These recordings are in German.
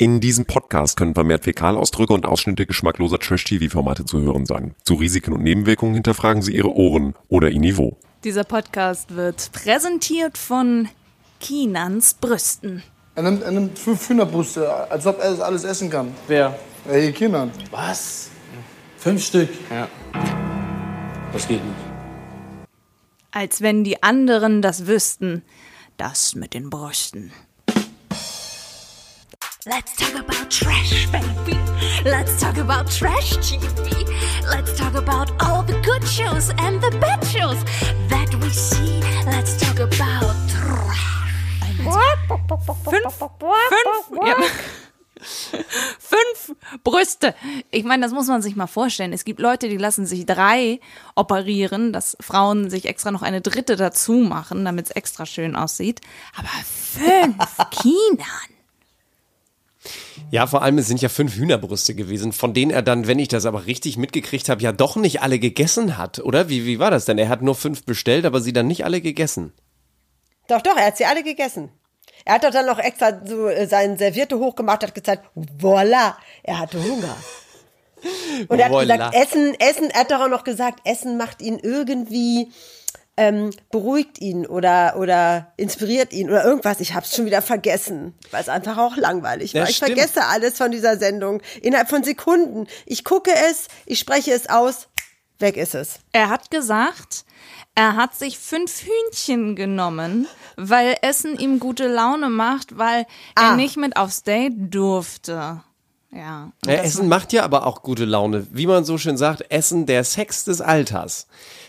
In diesem Podcast können vermehrt Fäkalausdrücke und Ausschnitte geschmackloser Trash-TV-Formate zu hören sein. Zu Risiken und Nebenwirkungen hinterfragen Sie Ihre Ohren oder Ihr Niveau. Dieser Podcast wird präsentiert von Kinans Brüsten. Er nimmt, er nimmt fünf Hühnerbrüste, als ob er das alles essen kann. Wer? Ey, Kindern. Was? Fünf Stück? Ja. Das geht nicht. Als wenn die anderen das wüssten. Das mit den Brüsten. Let's talk about trash, baby. Let's talk about trash TV. Let's talk about all the good shows and the bad shows that we see. Let's talk about trash. Fünf, fünf, ja. fünf Brüste. Ich meine, das muss man sich mal vorstellen. Es gibt Leute, die lassen sich drei operieren, dass Frauen sich extra noch eine dritte dazu machen, damit es extra schön aussieht. Aber fünf Kindern. Ja, vor allem, es sind ja fünf Hühnerbrüste gewesen, von denen er dann, wenn ich das aber richtig mitgekriegt habe, ja doch nicht alle gegessen hat, oder? Wie, wie war das denn? Er hat nur fünf bestellt, aber sie dann nicht alle gegessen. Doch, doch, er hat sie alle gegessen. Er hat doch dann noch extra so äh, sein Serviette hochgemacht, hat gezeigt, voila, er hatte Hunger. Und er hat Voila. gesagt, Essen, Essen, er hat doch auch noch gesagt, Essen macht ihn irgendwie, ähm, beruhigt ihn oder, oder inspiriert ihn oder irgendwas. Ich hab's schon wieder vergessen, weil es einfach auch langweilig war. Ja, ich stimmt. vergesse alles von dieser Sendung innerhalb von Sekunden. Ich gucke es, ich spreche es aus, weg ist es. Er hat gesagt, er hat sich fünf Hühnchen genommen, weil Essen ihm gute Laune macht, weil er Ah. nicht mit aufs Date durfte. Ja. Ja, das Essen macht ja aber auch gute Laune. Wie man so schön sagt, Essen der Sex des Alters.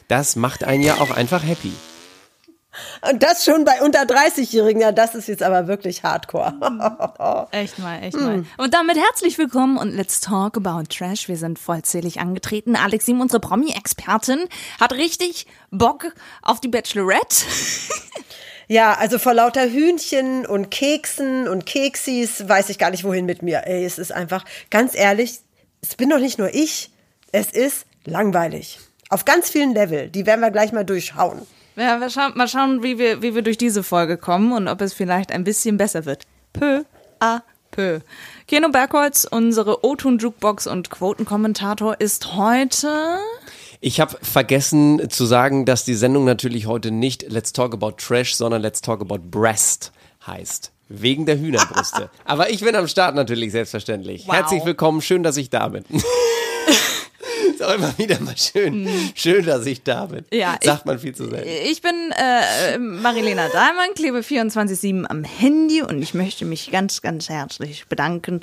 Das macht einen ja auch einfach happy. Und das schon bei unter 30-Jährigen, ja, das ist jetzt aber wirklich hardcore. Echt mal, echt mal. Und damit herzlich willkommen und let's talk about Trash. Wir sind vollzählig angetreten. Alex Sim, unsere Promi-Expertin, hat richtig Bock auf die Bachelorette. Ja, also vor lauter Hühnchen und Keksen und Keksis weiß ich gar nicht, wohin mit mir. Ey, es ist einfach, ganz ehrlich, es bin doch nicht nur ich, es ist langweilig. Auf ganz vielen Level. Die werden wir gleich mal durchschauen. Ja, wir schauen, mal schauen, wie wir, wie wir durch diese Folge kommen und ob es vielleicht ein bisschen besser wird. Peu à peu. Keno Bergholz, unsere O-Ton-Jukebox und Quotenkommentator, ist heute. Ich habe vergessen zu sagen, dass die Sendung natürlich heute nicht Let's Talk About Trash, sondern Let's Talk About Breast heißt. Wegen der Hühnerbrüste. Aber ich bin am Start natürlich, selbstverständlich. Wow. Herzlich willkommen, schön, dass ich da bin. auch immer wieder mal schön. Schön, dass ich da bin. Ja, Sagt ich- man viel zu selten. Ich bin äh, Marilena Dahlmann, klebe 24-7 am Handy und ich möchte mich ganz, ganz herzlich bedanken,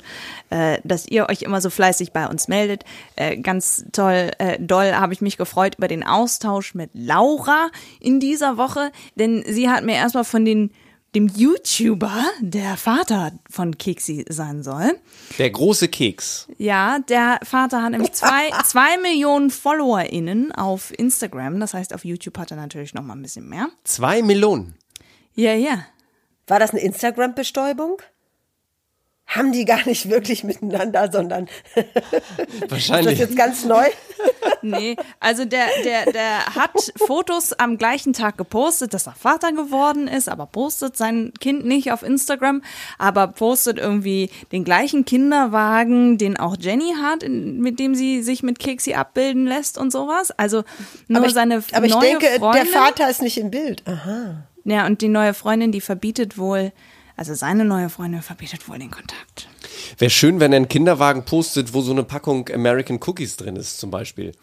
äh, dass ihr euch immer so fleißig bei uns meldet. Äh, ganz toll, äh, doll habe ich mich gefreut über den Austausch mit Laura in dieser Woche, denn sie hat mir erstmal von den dem YouTuber, der Vater von Kiksi sein soll. Der große Keks. Ja, der Vater hat nämlich zwei, zwei Millionen FollowerInnen auf Instagram. Das heißt, auf YouTube hat er natürlich noch mal ein bisschen mehr. Zwei Melonen. Ja, ja. War das eine Instagram-Bestäubung? Haben die gar nicht wirklich miteinander, sondern ist das Wahrscheinlich. jetzt ganz neu? Nee, also der, der, der hat Fotos am gleichen Tag gepostet, dass er Vater geworden ist, aber postet sein Kind nicht auf Instagram, aber postet irgendwie den gleichen Kinderwagen, den auch Jenny hat, in, mit dem sie sich mit Keksi abbilden lässt und sowas. Also nur aber ich, seine aber ich denke, Freundin. der Vater ist nicht im Bild. Aha. Ja, und die neue Freundin, die verbietet wohl, also seine neue Freundin verbietet wohl den Kontakt. Wäre schön, wenn er einen Kinderwagen postet, wo so eine Packung American Cookies drin ist, zum Beispiel.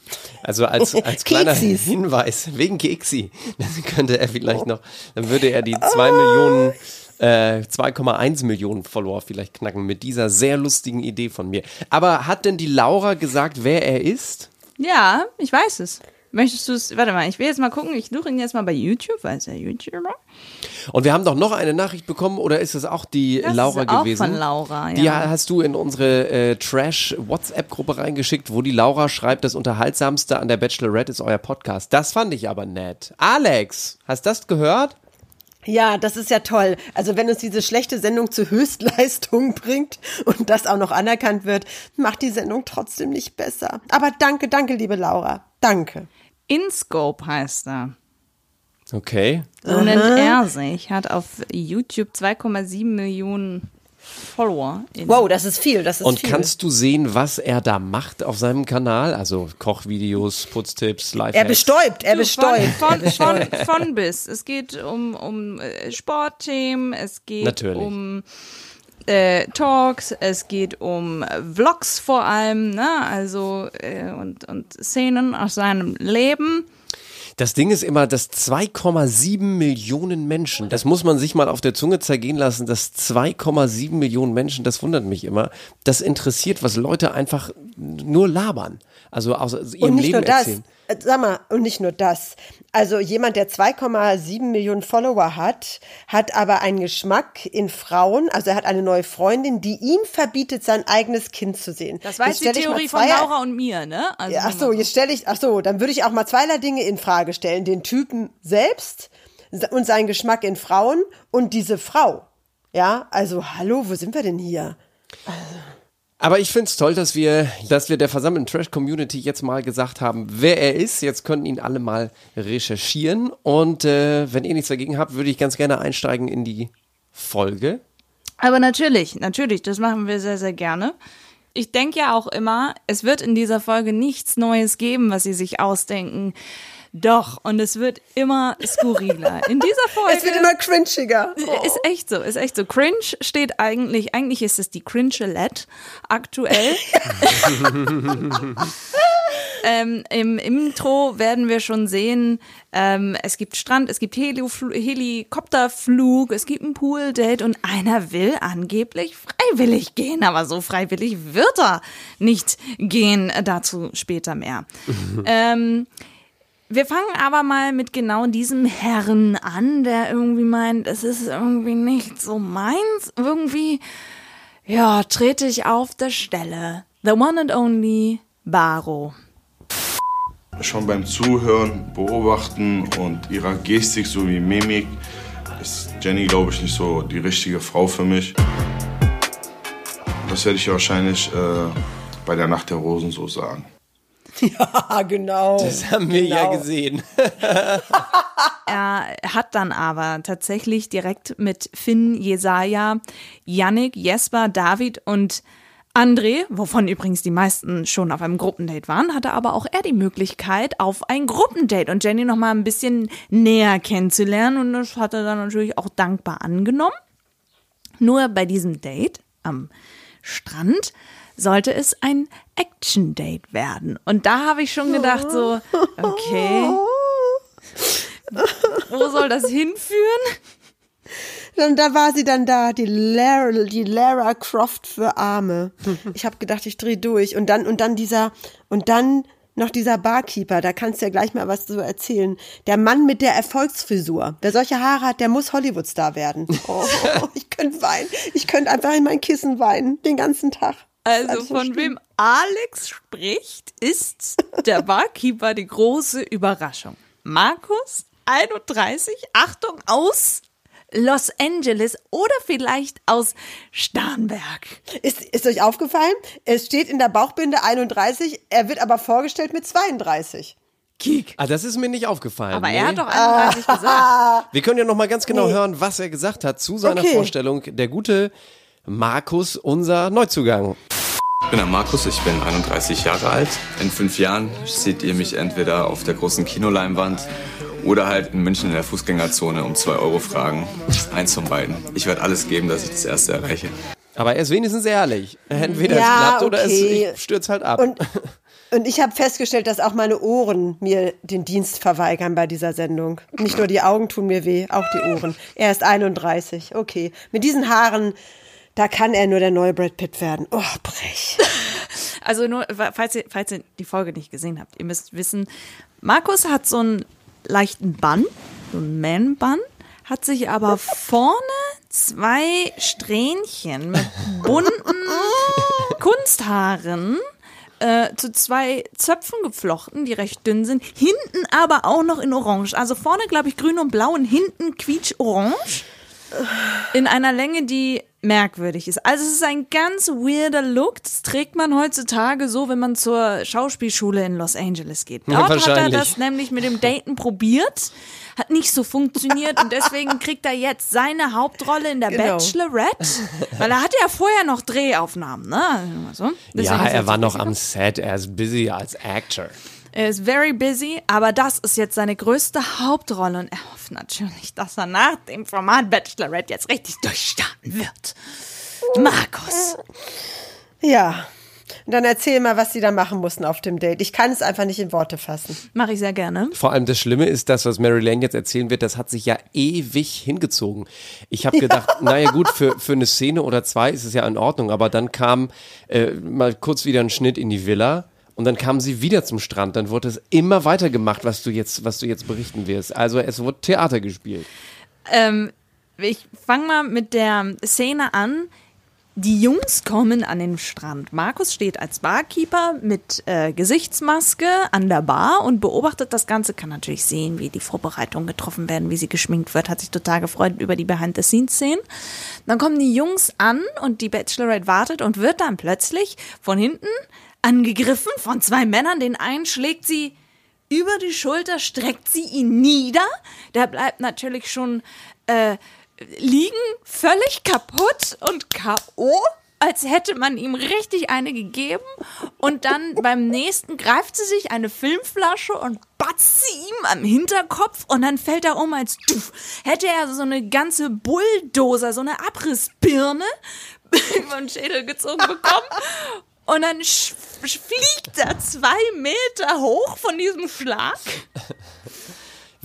Also als, als kleiner. Hinweis, wegen Keksi. Dann könnte er vielleicht noch, dann würde er die zwei Millionen, äh, 2,1 Millionen Follower vielleicht knacken mit dieser sehr lustigen Idee von mir. Aber hat denn die Laura gesagt, wer er ist? Ja, ich weiß es. Möchtest du es, warte mal, ich will jetzt mal gucken, ich suche ihn jetzt mal bei YouTube, weil ja YouTuber. Und wir haben doch noch eine Nachricht bekommen, oder ist das auch die Das Laura ist auch gewesen? von Laura, Die ja. hast du in unsere äh, Trash-WhatsApp-Gruppe reingeschickt, wo die Laura schreibt, das Unterhaltsamste an der Bachelorette ist euer Podcast. Das fand ich aber nett. Alex, hast das gehört? Ja, das ist ja toll. Also wenn uns diese schlechte Sendung zu Höchstleistung bringt und das auch noch anerkannt wird, macht die Sendung trotzdem nicht besser. Aber danke, danke, liebe Laura. Danke. InScope heißt er. Okay. So nennt er sich. Hat auf YouTube 2,7 Millionen Follower. Wow, das ist viel, das ist Und viel. kannst du sehen, was er da macht auf seinem Kanal? Also Kochvideos, Putztipps, Lifehacks. er bestäubt, er Du, bestäubt. Von, von, von, von bis. Es geht um, um äh, Sportthemen, es geht Natürlich. um äh, Talks, es geht um Vlogs vor allem, ne? Also äh, und, und Szenen aus seinem Leben. Das Ding ist immer, dass 2,7 Millionen Menschen, das muss man sich mal auf der Zunge zergehen lassen, dass 2,7 Millionen Menschen, das wundert mich immer, das interessiert, was Leute einfach nur labern. Also aus ihrem Und nicht Leben nur das, erzählen. äh, sag mal, und nicht nur das. Also jemand, der 2,7 Millionen Follower hat, hat aber einen Geschmack in Frauen, also er hat eine neue Freundin, die ihm verbietet, sein eigenes Kind zu sehen. Das war jetzt die Theorie von Laura und mir, ne? Also Ja, ach so, jetzt stelle ich, ach so, dann würde ich auch mal zweierlei Dinge in Frage stellen. Den Typen selbst und seinen Geschmack in Frauen und diese Frau. Ja, also hallo, wo sind wir denn hier? Aber ich finde es toll, dass wir, dass wir der versammelten Trash-Community jetzt mal gesagt haben, wer er ist. Jetzt können ihn alle mal recherchieren. Und äh, wenn ihr nichts dagegen habt, würde ich ganz gerne einsteigen in die Folge. Aber natürlich, natürlich, das machen wir sehr, sehr gerne. Ich denke ja auch immer, es wird in dieser Folge nichts Neues geben, was sie sich ausdenken. Doch, und es wird immer skurriler. In dieser Folge. Es wird immer cringiger. Ist echt so, ist echt so. Cringe steht eigentlich, eigentlich ist es die Cringe-Lette aktuell. ähm, im, Im Intro werden wir schon sehen, ähm, es gibt Strand, es gibt Helikopterflug, es gibt ein Pool-Date und einer will angeblich freiwillig gehen, aber so freiwillig wird er nicht gehen. Dazu später mehr. ähm, wir fangen aber mal mit genau diesem Herrn an, der irgendwie meint, es ist irgendwie nicht so meins. Irgendwie, ja, trete ich auf der Stelle. The one and only Baro. Schon beim Zuhören, Beobachten und ihrer Gestik sowie Mimik ist Jenny, glaube ich, nicht so die richtige Frau für mich. Das werde ich wahrscheinlich äh, bei der Nacht der Rosen so sagen. Ah, genau. Das haben wir ja Genau. gesehen. Er hat dann aber tatsächlich direkt mit Finn, Jesaja, Yannick, Jesper, David und André, wovon übrigens die meisten schon auf einem Gruppendate waren, hatte aber auch er die Möglichkeit auf ein Gruppendate und Jenny noch mal ein bisschen näher kennenzulernen und das hat er dann natürlich auch dankbar angenommen. Nur bei diesem Date am Strand sollte es ein Action-Date werden. Und da habe ich schon gedacht, so, okay, wo soll das hinführen? Und da war sie dann da, die Lara, die Lara Croft für Arme. Ich habe gedacht, ich drehe durch. Und dann, und dann dieser, und dann noch dieser Barkeeper, da kannst du ja gleich mal was so erzählen. Der Mann mit der Erfolgsfrisur. Wer solche Haare hat, der muss Hollywoodstar werden. Oh, ich könnte weinen. Ich könnte einfach in mein Kissen weinen, den ganzen Tag. Also von schlimm. wem Alex spricht, ist der Barkeeper die große Überraschung. Markus, 31, Achtung, aus Los Angeles oder vielleicht aus Starnberg. Ist, ist euch aufgefallen? Es steht in der Bauchbinde 31, er wird aber vorgestellt mit 32. Kiek. Ah, das ist mir nicht aufgefallen. Aber nee. er hat doch 31 gesagt. Wir können ja noch mal ganz genau hören, was er gesagt hat zu seiner Okay. Vorstellung. Der gute Markus, unser Neuzugang. Ich bin der Markus, ich bin 31 Jahre alt. In fünf Jahren seht ihr mich entweder auf der großen Kinoleinwand oder halt in München in der Fußgängerzone um 2 Euro fragen. Eins von beiden. Ich werde alles geben, dass ich das erste erreiche. Aber er ist wenigstens ehrlich. Entweder Ja, es klappt oder okay. es stürzt halt ab. Und, und ich habe festgestellt, dass auch meine Ohren mir den Dienst verweigern bei dieser Sendung. Nicht nur die Augen tun mir weh, auch die Ohren. Er ist 31, okay. Mit diesen Haaren, da kann er nur der neue Brad Pitt werden. Oh, brech. Also nur, falls ihr, falls ihr die Folge nicht gesehen habt, ihr müsst wissen, Markus hat so einen leichten Bann, so einen Man-Bann, hat sich aber vorne zwei Strähnchen mit bunten Kunsthaaren äh, zu zwei Zöpfen geflochten, die recht dünn sind, hinten aber auch noch in Orange. Also vorne, glaube ich, grün und blau und hinten quietsch-orange. In einer Länge, die merkwürdig ist. Also es ist ein ganz weirder Look. Das trägt man heutzutage so, wenn man zur Schauspielschule in Los Angeles geht. Ja, Dort hat er das nämlich mit dem Daten probiert, hat nicht so funktioniert und deswegen kriegt er jetzt seine Hauptrolle in der Genau. Bachelorette, weil er hatte ja vorher noch Drehaufnahmen, ne? Also, Ja, er war noch busy. am Set, er ist busy als Actor. Er ist very busy, aber das ist jetzt seine größte Hauptrolle und er hofft natürlich, dass er nach dem Format Bachelorette jetzt richtig durchstarten wird. Markus. Ja. Und dann erzähl mal, was sie da machen mussten auf dem Date. Ich kann es einfach nicht in Worte fassen. Mache ich sehr gerne. Vor allem das Schlimme ist, das, was Mary Lane jetzt erzählen wird, das hat sich ja ewig hingezogen. Ich habe gedacht, naja gut, für, für eine Szene oder zwei ist es ja in Ordnung, aber dann kam äh, mal kurz wieder ein Schnitt in die Villa und dann kam sie wieder zum Strand. Dann wurde es immer weiter gemacht, was du jetzt, was du jetzt berichten wirst. Also es wurde Theater gespielt. Ähm, ich fange mal mit der Szene an. Die Jungs kommen an den Strand. Markus steht als Barkeeper mit äh, Gesichtsmaske an der Bar und beobachtet das Ganze, kann natürlich sehen, wie die Vorbereitungen getroffen werden, wie sie geschminkt wird, hat sich total gefreut über die Behind-the-Scenes-Szenen. Dann kommen die Jungs an und die Bachelorette wartet und wird dann plötzlich von hinten angegriffen von zwei Männern. Den einen schlägt sie über die Schulter, streckt sie ihn nieder. Der bleibt natürlich schon äh, liegen, völlig kaputt und K.O., als hätte man ihm richtig eine gegeben. Und dann beim nächsten greift sie sich eine Filmflasche und batzt sie ihm am Hinterkopf und dann fällt er um, als duff. Hätte er so eine ganze Bulldozer, so eine Abrissbirne über den Schädel gezogen bekommen. Und dann fliegt er zwei Meter hoch von diesem Schlag.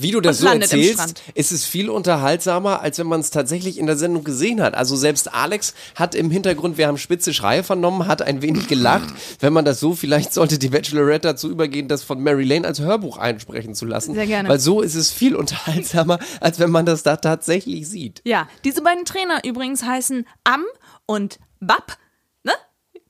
Wie du das so erzählst, ist es viel unterhaltsamer, als wenn man es tatsächlich in der Sendung gesehen hat. Also selbst Alex hat im Hintergrund, wir haben spitze Schreie vernommen, hat ein wenig gelacht. Wenn man das so, vielleicht sollte die Bachelorette dazu übergehen, das von Mary Lane als Hörbuch einsprechen zu lassen. Sehr gerne. Weil so ist es viel unterhaltsamer, als wenn man das da tatsächlich sieht. Ja, diese beiden Trainer übrigens heißen Am und Bab.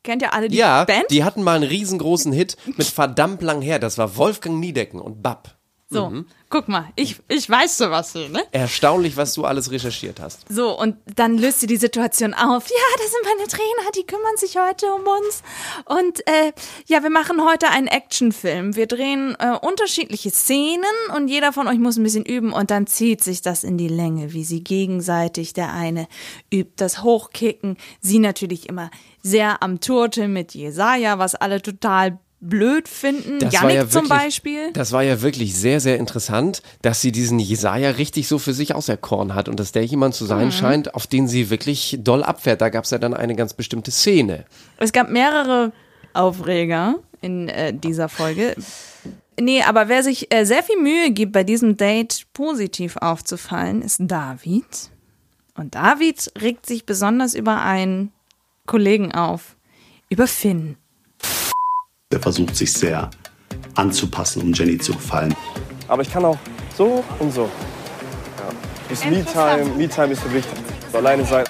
Kennt ihr alle die ja, Band? die hatten mal einen riesengroßen Hit mit verdammt lang her. Das war Wolfgang Niedecken und Bab. so, Mhm. guck mal, ich, ich weiß sowas ne? Erstaunlich, was du alles recherchiert hast. So, und dann löst sie die Situation auf. Ja, das sind meine Trainer, die kümmern sich heute um uns. Und äh, ja, wir machen heute einen Actionfilm. Wir drehen äh, unterschiedliche Szenen und jeder von euch muss ein bisschen üben und dann zieht sich das in die Länge, wie sie gegenseitig, der eine übt das Hochkicken, sie natürlich immer sehr am Turte mit Jesaja, was alle total blöd finden. Das Yannick ja zum wirklich- Beispiel. Das war ja wirklich sehr, sehr interessant, dass sie diesen Jesaja richtig so für sich auserkoren hat und dass der jemand zu Mhm. sein scheint, auf den sie wirklich doll abfährt. Da gab es ja dann eine ganz bestimmte Szene. Es gab mehrere Aufreger in äh, dieser Folge. Nee, aber wer sich äh, sehr viel Mühe gibt, bei diesem Date positiv aufzufallen, ist David. Und David regt sich besonders über einen Kollegen auf. Über Finn. Er versucht sich sehr anzupassen, um Jenny zu gefallen. Aber ich kann auch so und so. Ja. Das Me-Time, Me-Time ist so wichtig. So alleine sein.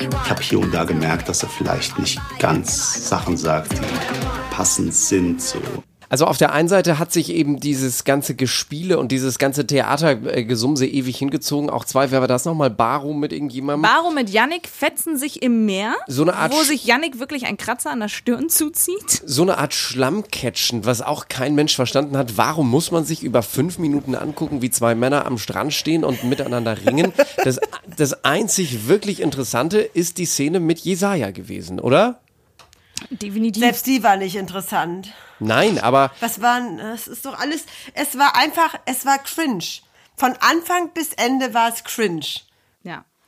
Ich habe hier und da gemerkt, dass er vielleicht nicht ganz Sachen sagt, die passend sind. So. Also auf der einen Seite hat sich eben dieses ganze Gespiele und dieses ganze Theatergesumse ewig hingezogen. Auch zwei, wer war das nochmal? Baro mit irgendjemandem? Baro mit Yannick fetzen sich im Meer, So eine Art wo sich Yannick wirklich ein Kratzer an der Stirn zuzieht. so eine Art Schlammcatchen, was auch kein Mensch verstanden hat. Warum muss man sich über fünf Minuten angucken, wie zwei Männer am Strand stehen und miteinander ringen? Das, das einzig wirklich Interessante ist die Szene mit Jesaja gewesen, oder? Definitiv. Selbst die war nicht interessant. Nein, aber Was waren, es ist doch alles, es war einfach, es war cringe. Von Anfang bis Ende war es cringe.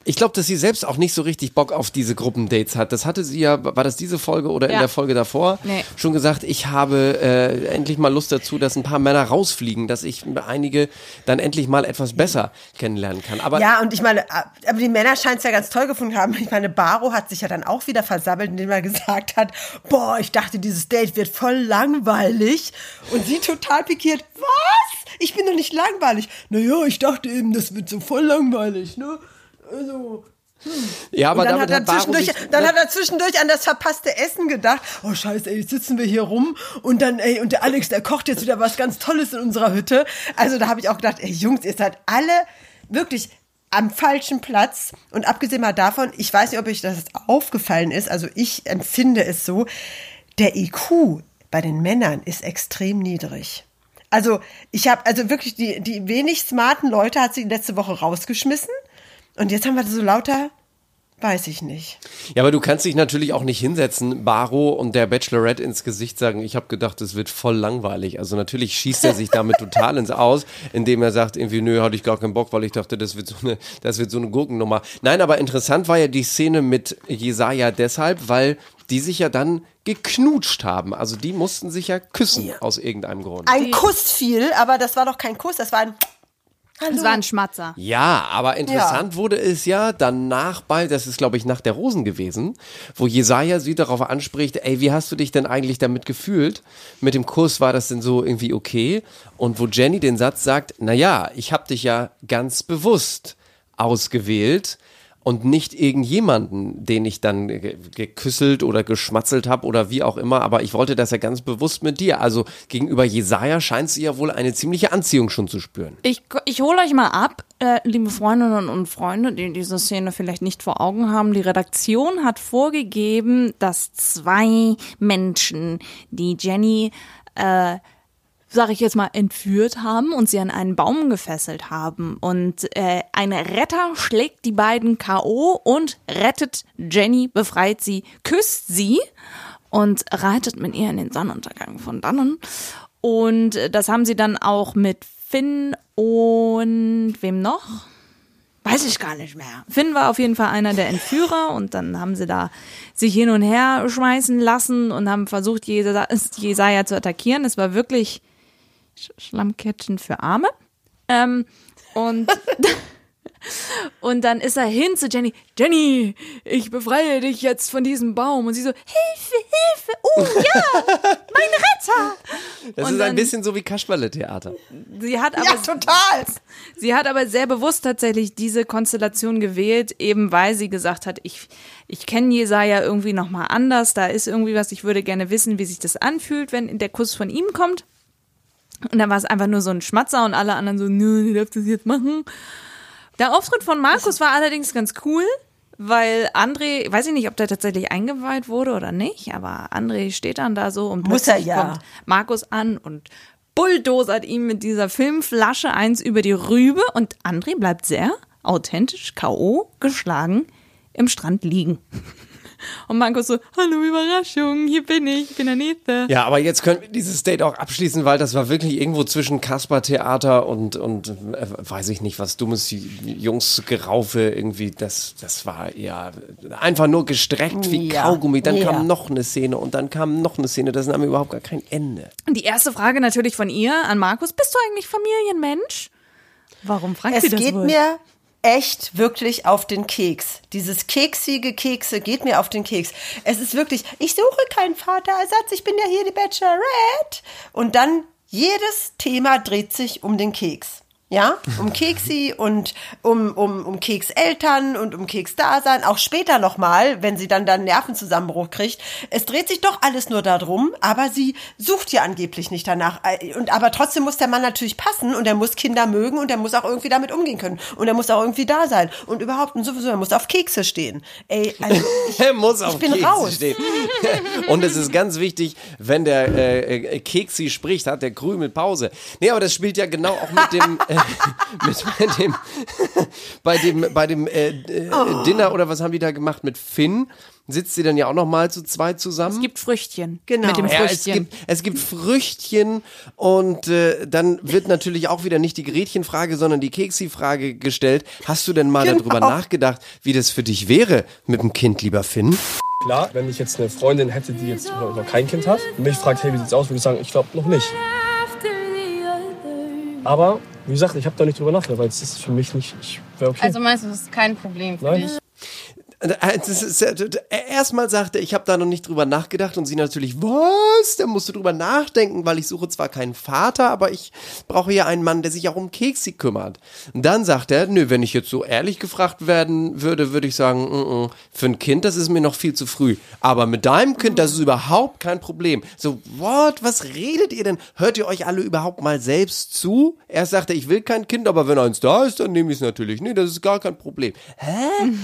Ich glaube, dass sie selbst auch nicht so richtig Bock auf diese Gruppendates hat. Das hatte sie ja, war das diese Folge oder in Ja. der Folge davor? Nee. Schon gesagt, ich habe äh, endlich mal Lust dazu, dass ein paar Männer rausfliegen, dass ich einige dann endlich mal etwas besser kennenlernen kann. Aber Ja, und ich meine, aber die Männer scheinen es ja ganz toll gefunden haben. Ich meine, Baro hat sich ja dann auch wieder versammelt, indem er gesagt hat, boah, ich dachte, dieses Date wird voll langweilig. Und sie total pikiert, was? Ich bin doch nicht langweilig. Naja, ich dachte eben, das wird so voll langweilig, ne? Also, ja, aber und dann, hat er zwischendurch, dann hat er zwischendurch an das verpasste Essen gedacht. Oh scheiße, ey, jetzt sitzen wir hier rum und dann, ey, und der Alex, der kocht jetzt wieder was ganz Tolles in unserer Hütte. Also da habe ich auch gedacht, ey Jungs, ihr seid alle wirklich am falschen Platz. Und abgesehen mal davon, ich weiß nicht, ob euch das aufgefallen ist, also ich empfinde es so, der IQ bei den Männern ist extrem niedrig. Also ich habe, also wirklich die, die wenig smarten Leute hat sie letzte Woche rausgeschmissen. Und jetzt haben wir so lauter, weiß ich nicht. Ja, aber du kannst dich natürlich auch nicht hinsetzen, Baro und der Bachelorette ins Gesicht sagen, ich habe gedacht, es wird voll langweilig. Also natürlich schießt er sich damit total ins Aus, indem er sagt, irgendwie, nö, hatte ich gar keinen Bock, weil ich dachte, das wird so eine, das wird so eine Gurkennummer. Nein, aber interessant war ja die Szene mit Jesaja deshalb, weil die sich ja dann geknutscht haben. Also die mussten sich ja küssen aus irgendeinem Grund. Ein Kuss fiel, aber das war doch kein Kuss, das war ein Hallo. Das war ein Schmatzer. Ja, aber interessant wurde es ja danach bei, das ist glaube ich nach der Rosen gewesen, wo Jesaja sie darauf anspricht, ey, wie hast du dich denn eigentlich damit gefühlt? Mit dem Kuss war das denn so irgendwie okay? Und wo Jenny den Satz sagt, na ja, ich habe dich ja ganz bewusst ausgewählt und nicht irgendjemanden, den ich dann ge- geküsselt oder geschmatzelt habe oder wie auch immer, aber ich wollte das ja ganz bewusst mit dir. Also gegenüber Jesaja scheint sie ja wohl eine ziemliche Anziehung schon zu spüren. Ich, ich hole euch mal ab, äh, liebe Freundinnen und Freunde, die diese Szene vielleicht nicht vor Augen haben. Die Redaktion hat vorgegeben, dass zwei Menschen, die Jenny, äh, sag ich jetzt mal, entführt haben und sie an einen Baum gefesselt haben. Und äh, ein Retter schlägt die beiden K.O. und rettet Jenny, befreit sie, küsst sie und reitet mit ihr in den Sonnenuntergang von dannen. Und äh, das haben sie dann auch mit Finn und wem noch? Weiß ich gar nicht mehr. Finn war auf jeden Fall einer der Entführer und dann haben sie da sich hin und her schmeißen lassen und haben versucht, Jesa- Jesaja zu attackieren. Es war wirklich Sch- Schlammkettchen für Arme. Ähm, und, und dann ist er hin zu Jenny. Jenny, ich befreie dich jetzt von diesem Baum. Und sie so, Hilfe, Hilfe, oh ja, mein Retter. Das Und ist dann- ein bisschen so wie Kasperle-Theater. Sie hat aber Ja, total. Sie hat aber sehr bewusst tatsächlich diese Konstellation gewählt, eben weil sie gesagt hat, ich, ich kenne Jesaja irgendwie nochmal anders, da ist irgendwie was, ich würde gerne wissen, wie sich das anfühlt, wenn der Kuss von ihm kommt. Und dann war es einfach nur so ein Schmatzer und alle anderen so, nö, du darfst das jetzt machen. Der Auftritt von Markus war allerdings ganz cool, weil André, weiß ich nicht, ob der tatsächlich eingeweiht wurde oder nicht, aber André steht dann da so und Muss er ja. kommt Markus an und bulldozert ihm mit dieser Filmflasche eins über die Rübe und André bleibt sehr authentisch K.O. geschlagen im Strand liegen. Und Markus so, hallo Überraschung, hier bin ich, ich bin der Nächste. Ja, aber jetzt können wir dieses Date auch abschließen, weil das war wirklich irgendwo zwischen Kasper-Theater und, und äh, weiß ich nicht, was dummes Jungsgeraufe irgendwie. Das, das war ja einfach nur gestreckt wie Ja. Kaugummi. Dann Ja. kam noch eine Szene und dann kam noch eine Szene. Das nahm überhaupt gar kein Ende. Und die erste Frage natürlich von ihr an Markus, bist du eigentlich Familienmensch? Warum fragt Es sie das geht wohl? mir echt wirklich auf den Keks. Dieses keksige Kekse geht mir auf den Keks. Es ist wirklich, ich suche keinen Vaterersatz, ich bin ja hier die Bachelorette. Und dann jedes Thema dreht sich um den Keks. Ja, um Keksi und um, um, um Kekseltern und um Keksdasein, auch später nochmal, wenn sie dann dann Nervenzusammenbruch kriegt. Es dreht sich doch alles nur darum, aber sie sucht ja angeblich nicht danach. Und aber trotzdem muss der Mann natürlich passen und er muss Kinder mögen und er muss auch irgendwie damit umgehen können. Und er muss auch irgendwie da sein. Und überhaupt und sowieso, er muss auf Kekse stehen. Ey, also ich, Er muss auf ich bin Kekse raus. stehen. Und es ist ganz wichtig, wenn der äh, äh, Keksi spricht, hat der Krümel Pause. Nee, aber das spielt ja genau auch mit dem, äh, mit bei dem, bei dem, bei dem äh, äh, Oh. Dinner oder was haben die da gemacht mit Finn? Sitzt sie dann ja auch noch mal zu zweit zusammen? Es gibt Früchtchen. Genau. Mit dem Ja, es Früchtchen. gibt, es gibt Früchtchen und äh, dann wird natürlich auch wieder nicht die Gretchenfrage, sondern die Keksi-Frage gestellt. Hast du denn mal Genau. darüber nachgedacht, wie das für dich wäre mit dem Kind, lieber Finn? Klar, wenn ich jetzt eine Freundin hätte, die jetzt noch noch kein Kind hat und mich fragt, hey, wie sieht's aus, würde ich sagen, ich glaube noch nicht. Aber wie gesagt, ich habe da nicht drüber nachgedacht, weil es ist für mich nicht, ich wäre okay. Also meinst du, das ist kein Problem für Nein. dich? äh, das ist, äh, erstmal sagte, ich habe da noch nicht drüber nachgedacht und sie natürlich, was? Da musst du drüber nachdenken, weil ich suche zwar keinen Vater, aber ich brauche ja einen Mann, der sich auch um Keksi kümmert. Und dann sagt er, nö, wenn ich jetzt so ehrlich gefragt werden würde, würde ich sagen, mm -mm, für ein Kind, das ist mir noch viel zu früh. Aber mit deinem Kind, das ist überhaupt kein Problem. So, what? Was redet ihr denn? Hört ihr euch alle überhaupt mal selbst zu? Erst sagte, ich will kein Kind, aber wenn eins da ist, dann nehme ich es natürlich. Nee, das ist gar kein Problem. Hä?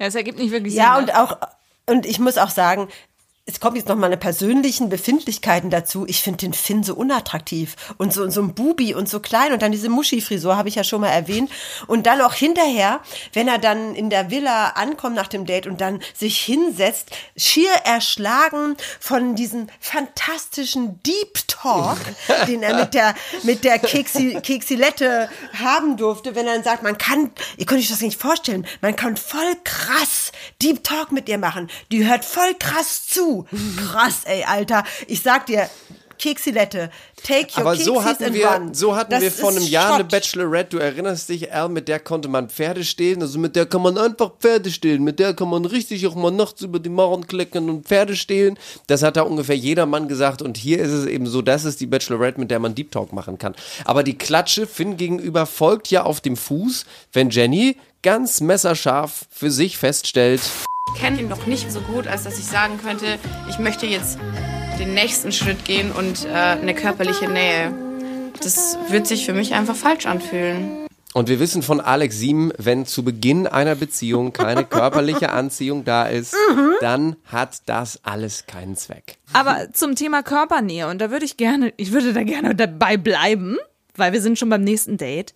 Ja, es ergibt nicht wirklich Ja, Sinn. und auch, und ich muss auch sagen, es kommt jetzt noch meine persönlichen Befindlichkeiten dazu. Ich finde den Finn so unattraktiv und so, so ein Bubi und so klein und dann diese Muschi-Frisur habe ich ja schon mal erwähnt. Und dann auch hinterher, wenn er dann in der Villa ankommt nach dem Date und dann sich hinsetzt, schier erschlagen von diesem fantastischen Deep Talk, den er mit der, mit der Keksi, Keksilette haben durfte, wenn er dann sagt, man kann, ihr könnt euch das nicht vorstellen, man kann voll krass Deep Talk mit ihr machen. Die hört voll krass zu. Krass, ey, Alter. Ich sag dir, Keksilette, take your Aber so hatten and wir, run. so hatten Das wir vor einem Jahr eine Schrott. Bachelorette. Du erinnerst dich, Al, mit der konnte man Pferde stehlen. Also mit der kann man einfach Pferde stehlen. Mit der kann man richtig auch mal nachts über die Mauern kleckern und Pferde stehlen. Das hat da ungefähr jeder Mann gesagt. Und hier ist es eben so, das ist die Bachelorette, mit der man Deep Talk machen kann. Aber die Klatsche Finn gegenüber folgt ja auf dem Fuß, wenn Jenny ganz messerscharf für sich feststellt, kenne ihn noch nicht so gut, als dass ich sagen könnte, ich möchte jetzt den nächsten Schritt gehen und äh, eine körperliche Nähe. Das wird sich für mich einfach falsch anfühlen. Und wir wissen von Alex Sieben, wenn zu Beginn einer Beziehung keine körperliche Anziehung da ist, dann hat das alles keinen Zweck. Aber zum Thema Körpernähe, und da würde ich gerne, ich würde da gerne dabei bleiben, weil wir sind schon beim nächsten Date.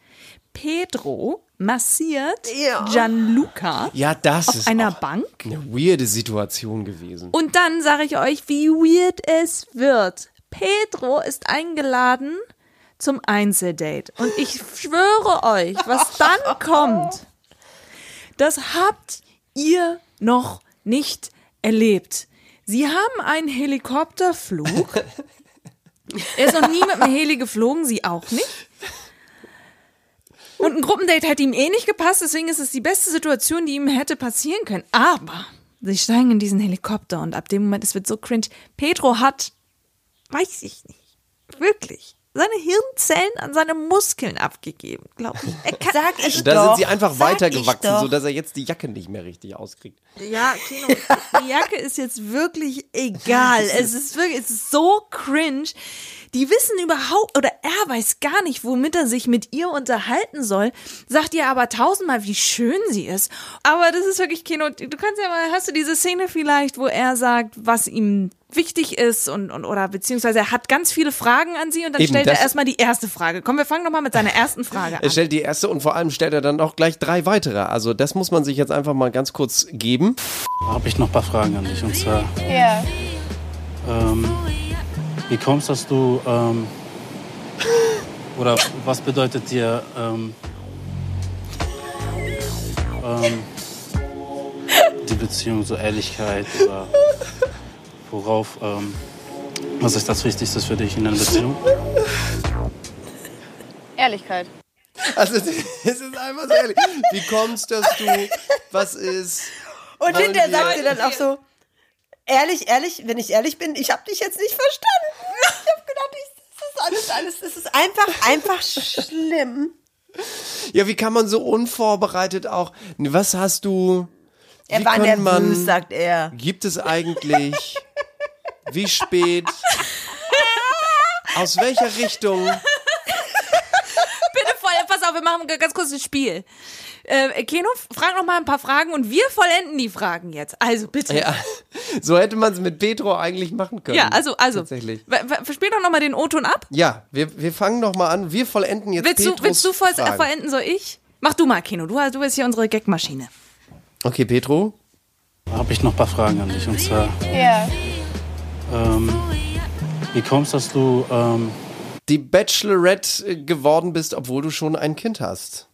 Pedro massiert Gianluca Ja, das auf ist einer auch Bank. eine weirde Situation gewesen. Und dann sage ich euch, wie weird es wird. Pedro ist eingeladen zum Einzeldate. Und ich schwöre euch, was dann kommt, das habt ihr noch nicht erlebt. Sie haben einen Helikopterflug. Er ist noch nie mit einem Heli geflogen, sie auch nicht. Und ein Gruppendate hätte ihm eh nicht gepasst, deswegen ist es die beste Situation, die ihm hätte passieren können. Aber sie steigen in diesen Helikopter und ab dem Moment, es wird so cringe. Pedro hat, weiß ich nicht, wirklich, seine Hirnzellen an seine Muskeln abgegeben, glaube ich. Er kann, Sag ich da doch. sind sie einfach sag weitergewachsen, sodass er jetzt die Jacke nicht mehr richtig auskriegt. Ja, Kino, die Jacke ist jetzt wirklich egal. Es ist wirklich, es ist so cringe. Die wissen überhaupt, oder er weiß gar nicht, womit er sich mit ihr unterhalten soll, sagt ihr aber tausendmal, wie schön sie ist. Aber das ist wirklich Kino. Du kannst ja mal, hast du diese Szene vielleicht, wo er sagt, was ihm wichtig ist und, und oder beziehungsweise er hat ganz viele Fragen an sie und dann Eben, stellt er erstmal die erste Frage. Komm, wir fangen doch mal mit seiner ersten Frage Er an. stellt die erste und vor allem stellt er dann auch gleich drei weitere. Also das muss man sich jetzt einfach mal ganz kurz geben. Habe ich noch ein paar Fragen an dich. Und zwar, Ja. ähm, wie kommst dass du, ähm, oder was bedeutet dir, ähm, ähm, die Beziehung, so Ehrlichkeit oder worauf, ähm, was ist das Wichtigste für dich in einer Beziehung? Ehrlichkeit. Also es ist einfach so ehrlich. Wie kommst dass du, was ist... Und hinterher sagt sie dann auch so, ehrlich, ehrlich, wenn ich ehrlich bin, ich habe dich jetzt nicht verstanden. Ich habe gedacht, ich, das ist alles, alles, das ist einfach, einfach schlimm. Ja, wie kann man so unvorbereitet auch... Was hast du... Er wie war kann nervös, man, sagt er. Gibt es eigentlich... Wie spät? Aus welcher Richtung? Bitte voll, pass auf, wir machen ganz kurz ein Spiel. Äh, Keno, frag noch mal ein paar Fragen und wir vollenden die Fragen jetzt. Also bitte. Ja, so hätte man es mit Petro eigentlich machen können. Ja, also, also. Tatsächlich. Spiel doch noch mal den O-Ton ab. Ja, wir, wir fangen noch mal an. Wir vollenden jetzt Willst du, Petros willst du voll, Fragen. vollenden, soll ich? Mach du mal, Keno. Du, du bist hier unsere Gagmaschine. Okay, Petro. Habe ich noch ein paar Fragen an dich. Und zwar, Ja. ähm, wie kommst dass du, ähm, Die Bachelorette geworden bist, obwohl du schon ein Kind hast.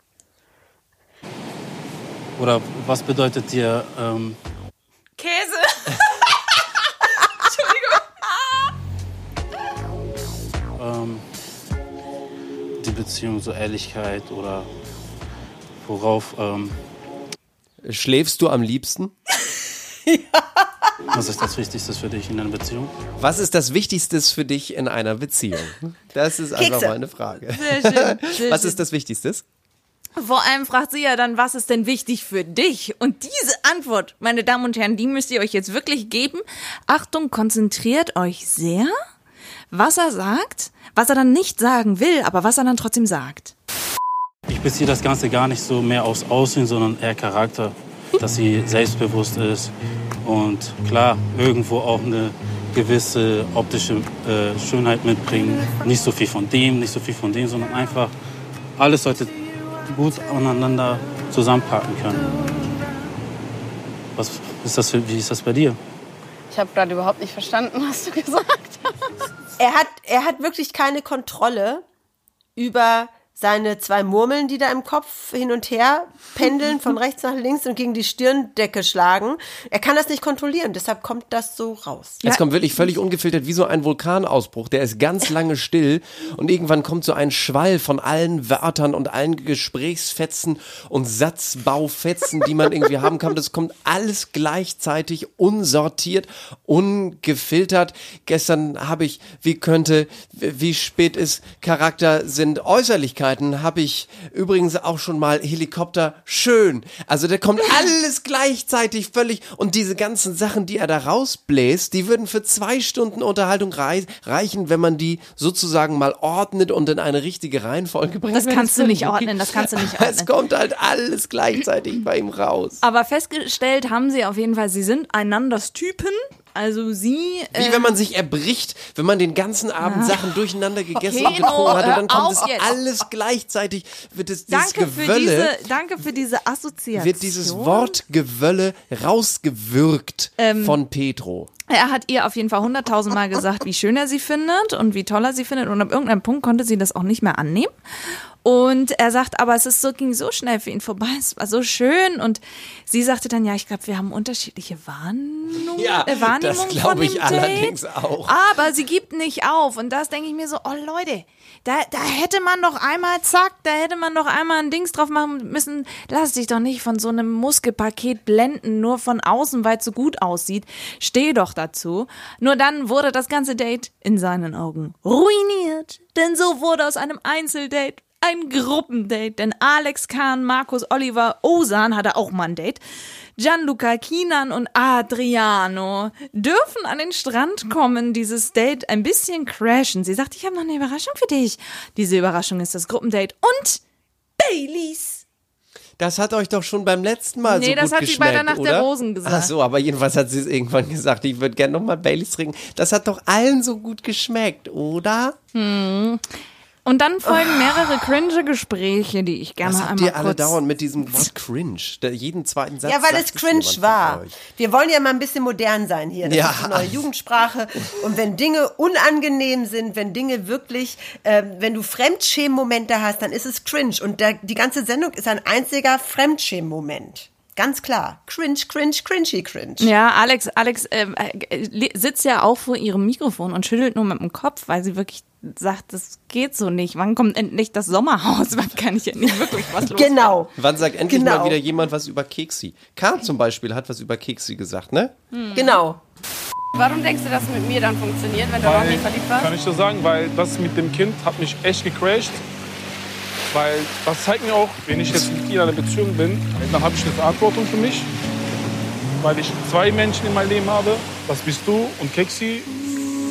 oder was bedeutet dir, ähm, Käse. ähm, die Beziehung, so Ehrlichkeit oder worauf, ähm, Schläfst du am liebsten? Was ist das Wichtigste für dich in einer Beziehung? Was ist das Wichtigste für dich in einer Beziehung? Das ist einfach Kekse. meine Frage. Sehr schön, sehr Was schön. ist das Wichtigste? Vor allem fragt sie ja dann, was ist denn wichtig für dich? Und diese Antwort, meine Damen und Herren, die müsst ihr euch jetzt wirklich geben. Achtung, konzentriert euch sehr, was er sagt, was er dann nicht sagen will, aber was er dann trotzdem sagt. Ich beziehe das Ganze gar nicht so mehr aufs Aussehen, sondern eher Charakter. Dass sie selbstbewusst ist und klar, irgendwo auch eine gewisse optische äh, Schönheit mitbringen. Nicht so viel von dem, nicht so viel von dem, sondern einfach alles sollte gut aneinander zusammenpacken können. Was ist das für, wie ist das bei dir? Ich habe gerade überhaupt nicht verstanden, was du gesagt hast. Er hat, er hat wirklich keine Kontrolle über seine zwei Murmeln, die da im Kopf hin und her pendeln, von rechts nach links und gegen die Stirndecke schlagen. Er kann das nicht kontrollieren, deshalb kommt das so raus. Es kommt wirklich völlig ungefiltert wie so ein Vulkanausbruch. Der ist ganz lange still und irgendwann kommt so ein Schwall von allen Wörtern und allen Gesprächsfetzen und Satzbaufetzen, die man irgendwie haben kann. Das kommt alles gleichzeitig unsortiert, ungefiltert. Gestern habe ich, wie könnte, wie spät ist, Charakter sind Äußerlichkeiten, habe ich übrigens auch schon mal Helikopter schön. Also da kommt alles gleichzeitig völlig und diese ganzen Sachen, die er da rausbläst, die würden für zwei Stunden Unterhaltung rei reichen, wenn man die sozusagen mal ordnet und in eine richtige Reihenfolge bringt. Das kannst du nicht ordnen, das kannst du nicht Es ordnen. kommt halt alles gleichzeitig bei ihm raus. Aber festgestellt haben sie auf jeden Fall, sie sind einanders Typen. Also sie. Wie äh, wenn man sich erbricht, wenn man den ganzen Abend Sachen durcheinander gegessen Okay, und getrunken no, hat und dann kommt es alles gleichzeitig, wird es dieses danke für Gewölle, diese, danke für diese Assoziation. wird dieses Wort Gewölle rausgewürgt Ähm, von Petro. Er hat ihr auf jeden Fall hunderttausendmal gesagt, wie schön er sie findet und wie toll er sie findet. Und ab irgendeinem Punkt konnte sie das auch nicht mehr annehmen. Und er sagt, aber es ist so, ging so schnell für ihn vorbei, es war so schön. Und sie sagte dann, ja, ich glaube, wir haben unterschiedliche Wahrnehmungen, Ja, äh, Wahrnehmungen das glaube ich allerdings Date. auch. Aber sie gibt nicht auf. Und das denke ich mir so, oh Leute, da, da hätte man doch einmal, zack, da hätte man doch einmal ein Dings drauf machen müssen. Lass dich doch nicht von so einem Muskelpaket blenden, nur von außen, weil es so gut aussieht. Steh doch dazu. Nur dann wurde das ganze Date in seinen Augen ruiniert. Denn so wurde aus einem Einzeldate ein Gruppendate. Denn Alex Kahn, Markus Oliver, Osan hatte auch mal ein Date. Gianluca Kinan und Adriano dürfen an den Strand kommen, dieses Date ein bisschen crashen. Sie sagt, ich habe noch eine Überraschung für dich. Diese Überraschung ist das Gruppendate und Baileys. Das hat euch doch schon beim letzten Mal Nee, so das gut hat sie geschmeckt, bei der Nacht oder? der Rosen gesagt. Ach so, aber jedenfalls hat sie es irgendwann gesagt, ich würde gerne nochmal Baileys trinken. Das hat doch allen so gut geschmeckt, oder? Hm. Und dann folgen mehrere cringe Gespräche, die ich gerne Was habt einmal ihr alle kurz dauernd mit diesem Wort cringe? Da jeden zweiten Satz Ja, weil sagt es cringe war. Wir wollen ja mal ein bisschen modern sein hier. Das Ja. ist eine neue Jugendsprache. Und wenn Dinge unangenehm sind, wenn Dinge wirklich, ähm, wenn du Fremdschämen-Momente hast, dann ist es cringe. Und der, die ganze Sendung ist ein einziger Fremdschämen-Moment. Ganz klar. Cringe, cringe, cringy, cringe. Ja, Alex, Alex ähm, äh, sitzt ja auch vor ihrem Mikrofon und schüttelt nur mit dem Kopf, weil sie wirklich sagt, das geht so nicht. Wann kommt endlich das Sommerhaus? Wann kann ich ja nicht wirklich was los? Genau. Wann sagt endlich Genau. mal wieder jemand was über Keksi? Karl zum Beispiel hat was über Keksi gesagt, ne? Genau. Warum denkst du, dass mit mir dann funktioniert, wenn du noch nie verliebt warst? Kann ich dir sagen, weil das mit dem Kind hat mich echt gecrashed. Weil das zeigt mir auch, wenn ich jetzt mit ihr in einer Beziehung bin, dann habe ich eine Verantwortung für mich. Weil ich zwei Menschen in meinem Leben habe. Das bist du und Keksi.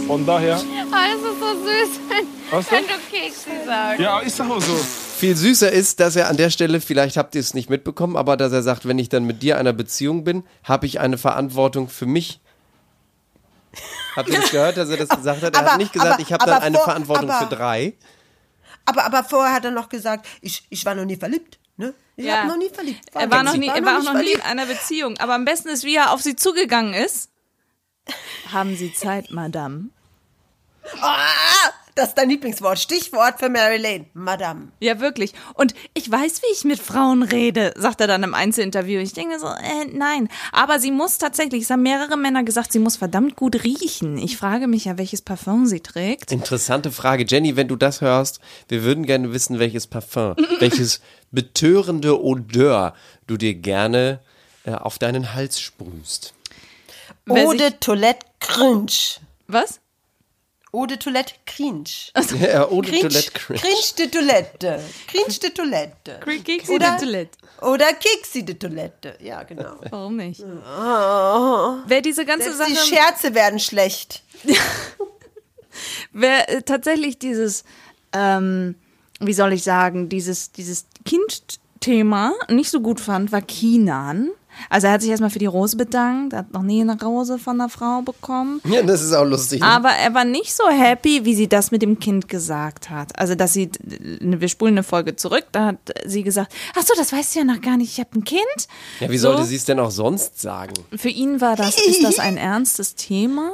Von daher. Ah, das ist so süß, wenn, Was wenn du Keksi sagst. Ja, ist auch so. Viel süßer ist, dass er an der Stelle, vielleicht habt ihr es nicht mitbekommen, aber dass er sagt, wenn ich dann mit dir in einer Beziehung bin, habe ich eine Verantwortung für mich. Habt ihr das gehört, dass er das gesagt hat? Er Aber- hat nicht gesagt, aber- ich habe dann eine vor- Verantwortung aber- für drei. Aber, aber vorher hat er noch gesagt, ich, ich war noch nie verliebt. Ne? Ich Ja. hab noch nie verliebt. Er war noch nie, er war auch noch nie in einer Beziehung. Aber am besten ist, wie er auf sie zugegangen ist. Haben Sie Zeit, Madame? Ah, das ist dein Lieblingswort. Stichwort für Mary Lane. Madame. Ja, wirklich. Und ich weiß, wie ich mit Frauen rede, sagt er dann im Einzelinterview. Ich denke so, äh, nein. Aber sie muss tatsächlich, es haben mehrere Männer gesagt, sie muss verdammt gut riechen. Ich frage mich ja, welches Parfum sie trägt. Interessante Frage. Jenny, wenn du das hörst, wir würden gerne wissen, welches Parfum, welches betörende Odeur du dir gerne äh, auf deinen Hals sprühst. Wer Eau sich- de Toilette cringe. Was? Eau de Toilette cringe. Ja, Eau de Cringe, Toilette cringe. Cringe de Toilette. Cringe de Toilette. Oder- de Toilette. Oder Keksi de Toilette. Ja, genau. Warum nicht? Oh. Wer diese ganze Selbst die Sache, Scherze werden schlecht. wer äh, tatsächlich dieses, ähm, wie soll ich sagen, dieses, dieses Kindthema nicht so gut fand, war Kinan. Also er hat sich erstmal für die Rose bedankt, hat noch nie eine Rose von einer Frau bekommen. Ja, das ist auch lustig. ne? Aber er war nicht so happy, wie sie das mit dem Kind gesagt hat. Also, dass sie, wir spulen eine Folge zurück, da hat sie gesagt, ach so, das weißt du ja noch gar nicht, ich habe ein Kind. ja, wie so. sollte sie es denn auch sonst sagen? Für ihn war das, ist das ein ernstes Thema.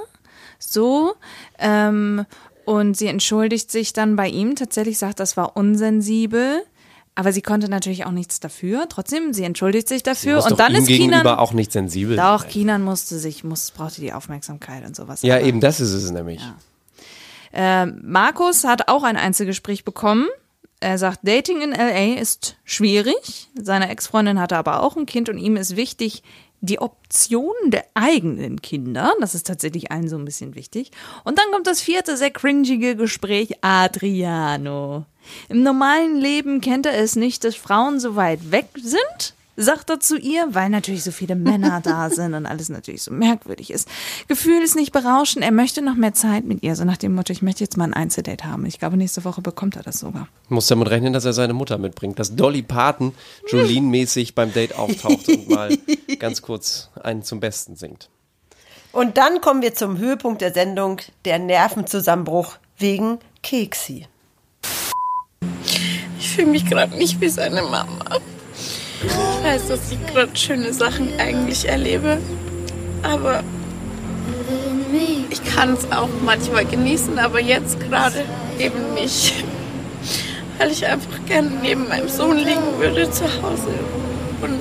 So. Ähm, und sie entschuldigt sich dann bei ihm. Tatsächlich sagt, das war unsensibel. Aber sie konnte natürlich auch nichts dafür. Trotzdem, sie entschuldigt sich dafür. Und doch dann ihm ist Kinan. gegenüber auch nicht sensibel. Doch, sein. Kinan musste sich, muss, brauchte die Aufmerksamkeit und sowas. Ja, Aber- eben, das ist es nämlich. äh, Markus hat auch ein Einzelgespräch bekommen. Er sagt, Dating in LA ist schwierig. Seine Ex-Freundin hatte aber auch ein Kind und ihm ist wichtig, die Option der eigenen Kinder. Das ist tatsächlich allen so ein bisschen wichtig. Und dann kommt das vierte, sehr cringige Gespräch. Adriano. Im normalen Leben kennt er es nicht, dass Frauen so weit weg sind, sagt er zu ihr, weil natürlich so viele Männer da sind und alles natürlich so merkwürdig ist. Gefühl ist nicht berauschend, er möchte noch mehr Zeit mit ihr, so nach dem Motto, ich möchte jetzt mal ein Einzeldate haben. Ich glaube, nächste Woche bekommt er das sogar. Muss damit rechnen, dass er seine Mutter mitbringt. Dass Dolly Parton Jolene-mäßig beim Date auftaucht und mal ganz kurz einen zum Besten singt. Und dann kommen wir zum Höhepunkt der Sendung, der Nervenzusammenbruch wegen Keksi. Ich fühle mich gerade nicht wie seine Mama. Ich weiß, dass ich gerade schöne Sachen eigentlich erlebe, aber ich kann es auch manchmal genießen, aber jetzt gerade eben nicht. Weil ich einfach gerne neben meinem Sohn liegen würde zu Hause und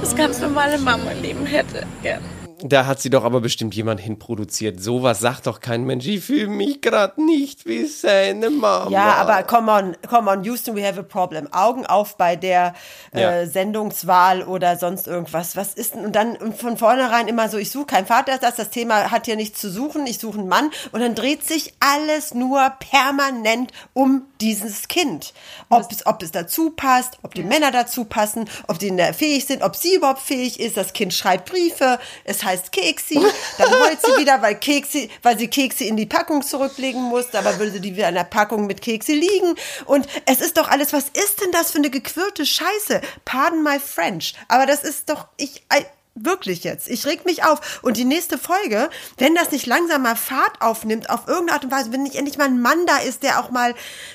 das ganz normale Mama-Leben hätte. Gern. Da hat sie doch aber bestimmt jemand hinproduziert. Sowas sagt doch kein Mensch. Ich fühle mich gerade nicht wie seine Mama. Ja, aber come on, come on, Houston, we have a problem. Augen auf bei der Ja. äh, Sendungswahl oder sonst irgendwas. Was ist denn? Und dann von vornherein immer so, ich suche keinen Vater, das, das Thema hat hier nichts zu suchen, ich suche einen Mann. Und dann dreht sich alles nur permanent um dieses Kind. Ob es, ob es dazu passt, ob die Männer dazu passen, ob die fähig sind, ob sie überhaupt fähig ist. Das Kind schreibt Briefe, es heißt Keksi, dann heult sie wieder, weil Keksi, weil sie Keksi in die Packung zurücklegen muss, aber würde die wieder in der Packung mit Keksi liegen. Und es ist doch alles, was ist denn das für eine gequirlte Scheiße? Pardon my French. Aber das ist doch, ich, I, Wirklich jetzt. Ich reg mich auf. Und die nächste Folge, wenn das nicht langsam mal Fahrt aufnimmt, auf irgendeine Art und Weise, wenn nicht endlich mal ein Mann da ist, der auch mal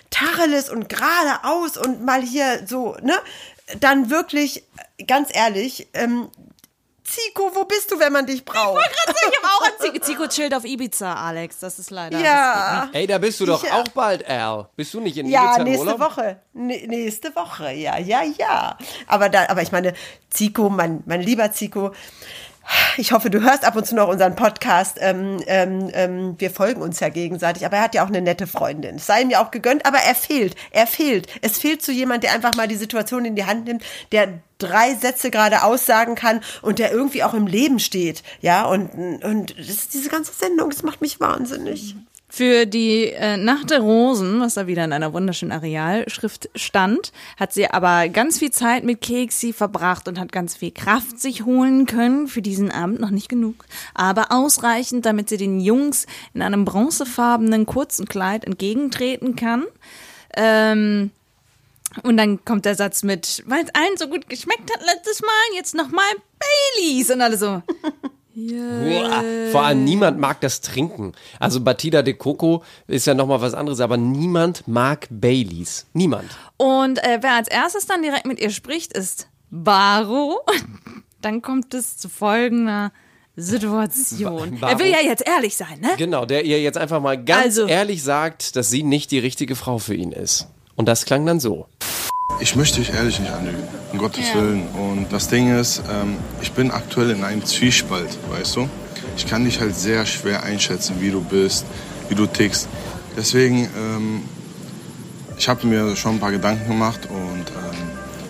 Tacheles und geradeaus und mal hier so, ne, dann wirklich, ganz ehrlich, ähm, Zico, wo bist du, wenn man dich braucht? Ich habe auch ein Zico, Zico chillt auf Ibiza, Alex. Das ist leider. Ja. Ey, da bist du doch Ja. auch bald, Al. Bist du nicht in Ja, Ibiza im nächste Urlaub? Woche. N nächste Woche, ja, ja, ja. Aber da, aber ich meine, Zico, mein, mein lieber Zico, ich hoffe, du hörst ab und zu noch unseren Podcast. Ähm, ähm, ähm, wir folgen uns ja gegenseitig, aber er hat ja auch eine nette Freundin. Es sei ihm ja auch gegönnt, aber er fehlt. Er fehlt. Es fehlt zu jemand, der einfach mal die Situation in die Hand nimmt, der drei Sätze gerade aussagen kann und der irgendwie auch im Leben steht. Ja, und, und das ist diese ganze Sendung, das macht mich wahnsinnig. Für die äh, Nacht der Rosen, was da wieder in einer wunderschönen Arealschrift stand, hat sie aber ganz viel Zeit mit Keksi verbracht und hat ganz viel Kraft sich holen können für diesen Abend. Noch nicht genug, aber ausreichend, damit sie den Jungs in einem bronzefarbenen kurzen Kleid entgegentreten kann. Ähm, und dann kommt der Satz mit, weil es allen so gut geschmeckt hat letztes Mal, jetzt nochmal Baileys. Und alle so, Uah, Vor allem niemand mag das Trinken. Also Batida de Coco ist ja nochmal was anderes, aber niemand mag Baileys. Niemand. Und äh, wer als erstes dann direkt mit ihr spricht, ist Baro. Dann kommt es zu folgender Situation. Ba- er will ja jetzt ehrlich sein, ne? Genau, der ihr jetzt einfach mal ganz Also. ehrlich sagt, dass sie nicht die richtige Frau für ihn ist. Und das klang dann so. Ich möchte dich ehrlich nicht anlügen, um Gottes Ja. Willen. Und das Ding ist, ähm, ich bin aktuell in einem Zwiespalt, weißt du? Ich kann dich halt sehr schwer einschätzen, wie du bist, wie du tickst. Deswegen, ähm, ich habe mir schon ein paar Gedanken gemacht und ähm,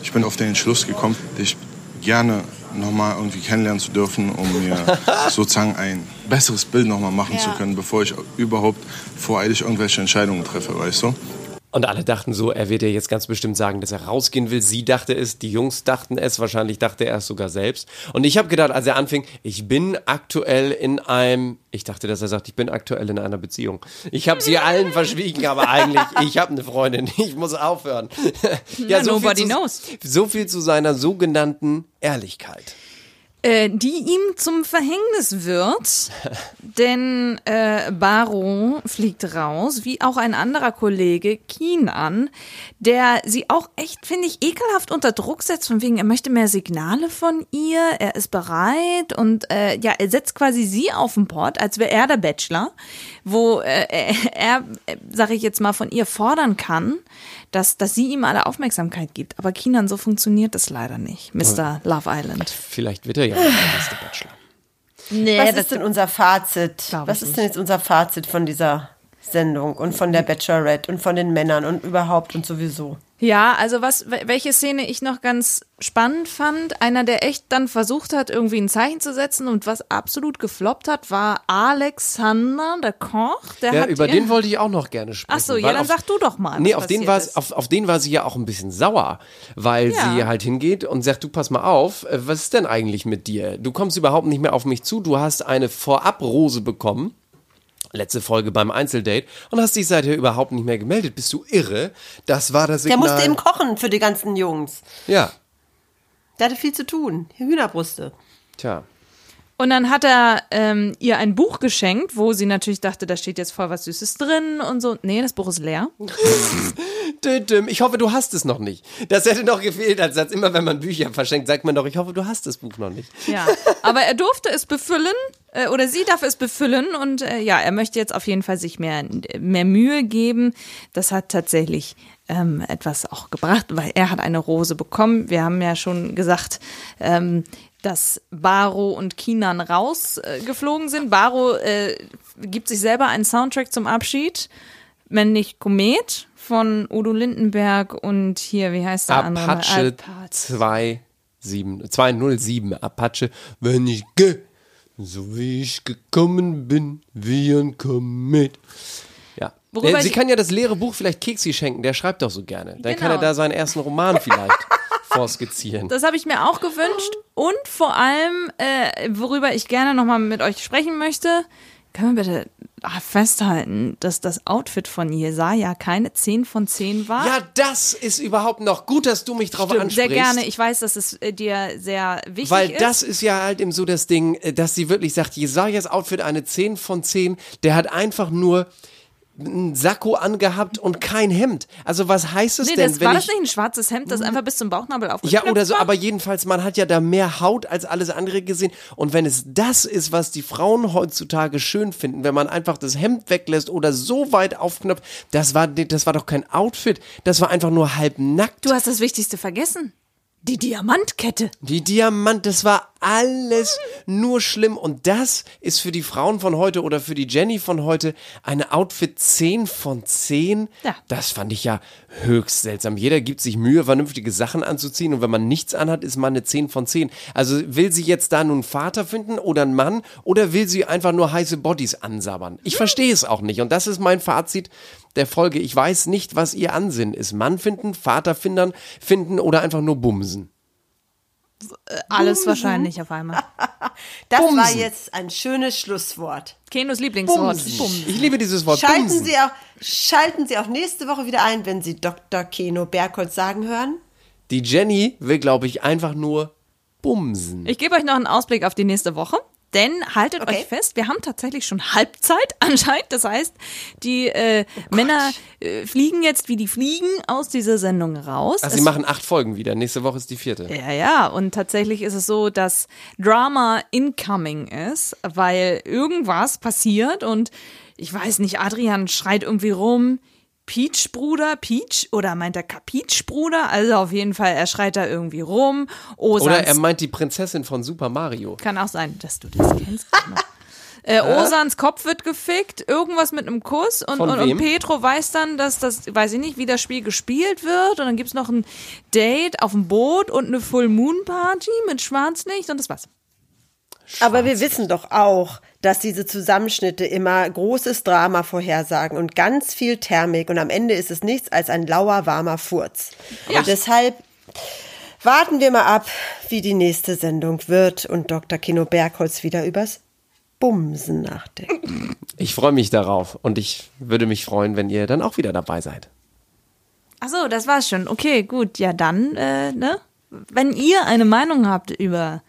ich bin auf den Entschluss gekommen, dich gerne nochmal irgendwie kennenlernen zu dürfen, um mir sozusagen ein besseres Bild nochmal machen zu Ja. können, bevor ich überhaupt voreilig irgendwelche Entscheidungen treffe, weißt du? Und alle dachten so, er wird ja jetzt ganz bestimmt sagen, dass er rausgehen will. Sie dachte es, die Jungs dachten es, wahrscheinlich dachte er es sogar selbst. Und ich habe gedacht, als er anfing, ich bin aktuell in einem, ich dachte, dass er sagt, ich bin aktuell in einer Beziehung. Ich habe sie allen verschwiegen, aber eigentlich, ich habe eine Freundin, ich muss aufhören. Na, nobody viel zu, knows. So viel zu seiner sogenannten Ehrlichkeit. Äh, die ihm zum Verhängnis wird, denn äh, Baro fliegt raus, wie auch ein anderer Kollege, Keenan, der sie auch echt, finde ich, ekelhaft unter Druck setzt, von wegen, er möchte mehr Signale von ihr, er ist bereit und äh, ja, er setzt quasi sie auf den Port, als wäre er der Bachelor, wo äh, er, äh, sag ich jetzt mal, von ihr fordern kann, dass, dass sie ihm alle Aufmerksamkeit gibt. Aber Keenan, so funktioniert das leider nicht, Mr. Love Island. Vielleicht wird er ja der nächste Bachelor. Nee, Was das ist denn unser Fazit? Was ist denn jetzt unser Fazit von dieser Sendung und von der Bachelorette und von den Männern und überhaupt und sowieso? Ja, also was, wel- welche Szene ich noch ganz spannend fand, einer, der echt dann versucht hat, irgendwie ein Zeichen zu setzen und was absolut gefloppt hat, war Alexander, der Koch. Der Ja, hat über den wollte ich auch noch gerne sprechen. Ach so, ja, dann auf- sag du doch mal. Nee, auf den, war, auf, auf den war sie ja auch ein bisschen sauer, weil Ja. sie halt hingeht und sagt, du pass mal auf, äh, was ist denn eigentlich mit dir? Du kommst überhaupt nicht mehr auf mich zu, du hast eine Vorabrose bekommen. Letzte Folge beim Einzeldate und hast dich seither überhaupt nicht mehr gemeldet. Bist du irre? Das war das Der Signal. musste eben kochen für die ganzen Jungs. ja, Der hatte viel zu tun. Hühnerbrüste. tja. Und dann hat er ähm, ihr ein Buch geschenkt, wo sie natürlich dachte, da steht jetzt voll was Süßes drin und so. Nee, das Buch ist leer. Ich hoffe, du hast es noch nicht. Das hätte noch gefehlt als Satz. Immer wenn man Bücher verschenkt, sagt man doch, ich hoffe, du hast das Buch noch nicht. Ja, aber er durfte es befüllen äh, oder sie darf es befüllen und äh, ja, er möchte jetzt auf jeden Fall sich mehr, mehr Mühe geben. Das hat tatsächlich ähm, etwas auch gebracht, weil er hat eine Rose bekommen. Wir haben ja schon gesagt, ähm, dass Baro und Kinan rausgeflogen äh, sind. Baro äh, gibt sich selber einen Soundtrack zum Abschied. Männlich Komet von Udo Lindenberg und hier, wie heißt der andere? Apache 27, 207. Apache, wenn ich gehe, so wie ich gekommen bin, wie ein Komet. Ja. Worüber Äh, Sie kann ja das leere Buch vielleicht Keksi schenken, der schreibt doch so gerne. Dann kann Genau. er da seinen ersten Roman vielleicht vorskizzieren. Das habe ich mir auch gewünscht. Und vor allem, äh, worüber ich gerne nochmal mit euch sprechen möchte, können wir bitte ah, festhalten, dass das Outfit von Jesaja keine 10 von 10 war? Ja, das ist überhaupt noch gut, dass du mich drauf Stimmt, ansprichst. sehr gerne. Ich weiß, dass es äh, dir sehr wichtig Weil ist. das ist ja halt eben so das Ding, äh, dass sie wirklich sagt, Jesajas Outfit eine 10 von 10, der hat einfach nur ein Sakko angehabt und kein Hemd. Also was heißt es nee, denn, das wenn war ich das nicht ein schwarzes Hemd, das einfach bis zum Bauchnabel ja, aufgeknöpft oder so, war? aber jedenfalls, man hat ja da mehr Haut als alles andere gesehen. Und wenn es das ist, was die Frauen heutzutage schön finden, wenn man einfach das Hemd weglässt oder so weit aufknöpft, das war, das war doch kein Outfit. Das war einfach nur halb nackt. Du hast das Wichtigste vergessen. Die Diamantkette. Die Diamant, das war alles nur schlimm. Und das ist für die Frauen von heute oder für die Jenny von heute eine Outfit 10 von 10. Ja. Das fand ich ja höchst seltsam. Jeder gibt sich Mühe, vernünftige Sachen anzuziehen. Und wenn man nichts anhat, ist man eine 10 von 10. Also will sie jetzt da nun einen Vater finden oder einen Mann oder will sie einfach nur heiße Bodies ansabbern? Ich verstehe es auch nicht. Und das ist mein Fazit der Folge. Ich weiß nicht, was ihr Ansinn ist. Mann finden, Vater finden, finden oder einfach nur bumsen. Alles wahrscheinlich auf einmal. Das war Bumsen. jetzt ein schönes Schlusswort. Kenos Lieblingswort. Bumsen. Ich liebe dieses Wort. Schalten bumsen. Sie, auch, schalten Sie auch nächste Woche wieder ein, wenn Sie Dr. Keno Bergholz sagen hören. Die Jenny will, glaube ich, einfach nur bumsen. Ich gebe euch noch einen Ausblick auf die nächste Woche. Denn haltet Okay. euch fest, wir haben tatsächlich schon Halbzeit anscheinend. Das heißt, die äh, Oh Männer äh, fliegen jetzt wie die Fliegen aus dieser Sendung raus. Also Es- sie machen acht Folgen wieder. Nächste Woche ist die vierte. ja, ja, und tatsächlich ist es so, dass Drama incoming ist, weil irgendwas passiert und ich weiß nicht, Adrian schreit irgendwie rum, Peach Bruder, Peach oder meint er Peach Bruder? Also auf jeden Fall, er schreit da irgendwie rum. Oh, Oder er meint die Prinzessin von Super Mario. kann auch sein, dass du das kennst. Äh, Osans Kopf wird gefickt, irgendwas mit einem Kuss und, und, und? Petro weiß dann, dass das, weiß ich nicht, wie das Spiel gespielt wird und dann gibt's noch ein Date auf dem Boot und eine Full Moon Party mit Schwarzlicht und das war's. Aber wir wissen doch auch, dass diese Zusammenschnitte immer großes Drama vorhersagen und ganz viel Thermik und am Ende ist es nichts als ein lauer, warmer Furz. Und deshalb warten wir mal ab, wie die nächste Sendung wird und Dr. Kino Bergholz wieder übers Bumsen nachdenkt. Ich freue mich darauf und ich würde mich freuen, wenn ihr dann auch wieder dabei seid. Ach so, das war's schon. Okay, gut. Ja, dann, äh, ne? Wenn ihr eine Meinung habt über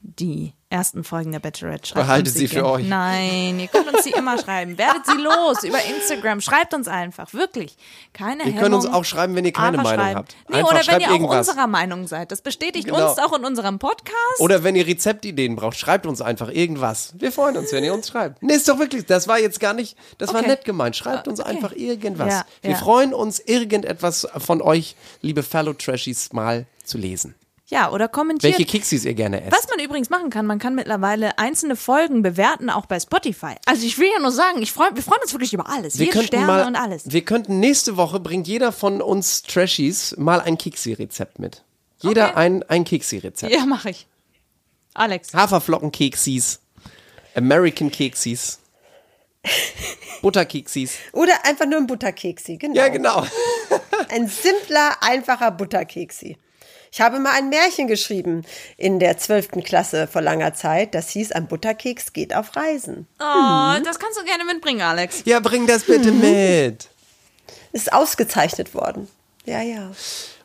die ersten Folgen der Bachelorette, schreibt Behaltet uns sie für euch. Nein, ihr könnt uns die immer schreiben. Werdet sie los über Instagram. Schreibt uns einfach. Wirklich. Keine Ihr Hemmung. könnt uns auch schreiben, wenn ihr keine Meinung schreiben. habt. Nee, Einfach oder wenn ihr auch irgendwas. unserer Meinung seid. Das bestätigt Genau. uns auch in unserem Podcast. Oder wenn ihr Rezeptideen braucht, schreibt uns einfach irgendwas. Wir freuen uns, wenn ihr uns schreibt. Nee, ist doch wirklich, das war jetzt gar nicht, das war Okay. nett gemeint. Schreibt uns einfach irgendwas. Ja, Wir ja. freuen uns, irgendetwas von euch, liebe Fellow Trashies, mal zu lesen. Ja, oder kommentiert. Welche Keksis ihr gerne esst. Was man übrigens machen kann, man kann mittlerweile einzelne Folgen bewerten, auch bei Spotify. Also ich will ja nur sagen, ich freu, wir freuen uns wirklich über alles. Wir könnten Sterne mal, und alles. wir könnten nächste Woche bringt jeder von uns Trashies mal ein Keksi-Rezept mit. Jeder ein, ein Keksi-Rezept. Ja, mache ich. Alex. Haferflockenkeksis, American Keksis, Butterkeksis. Oder einfach nur ein Butterkeksi, genau. Ja, genau. Ein simpler, einfacher Butterkeksi. Ich habe mal ein Märchen geschrieben in der 12. Klasse vor langer Zeit. Das hieß, ein Butterkeks geht auf Reisen. Oh, das kannst du gerne mitbringen, Alex. Ja, bring das bitte Mhm. mit. Ist ausgezeichnet worden. Ja, ja.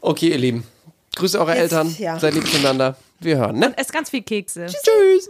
Okay, ihr Lieben. Grüße eure Jetzt, Eltern. ja. Seid lieb zueinander. Wir hören, ne? Ess ganz viel Kekse. Tschüss.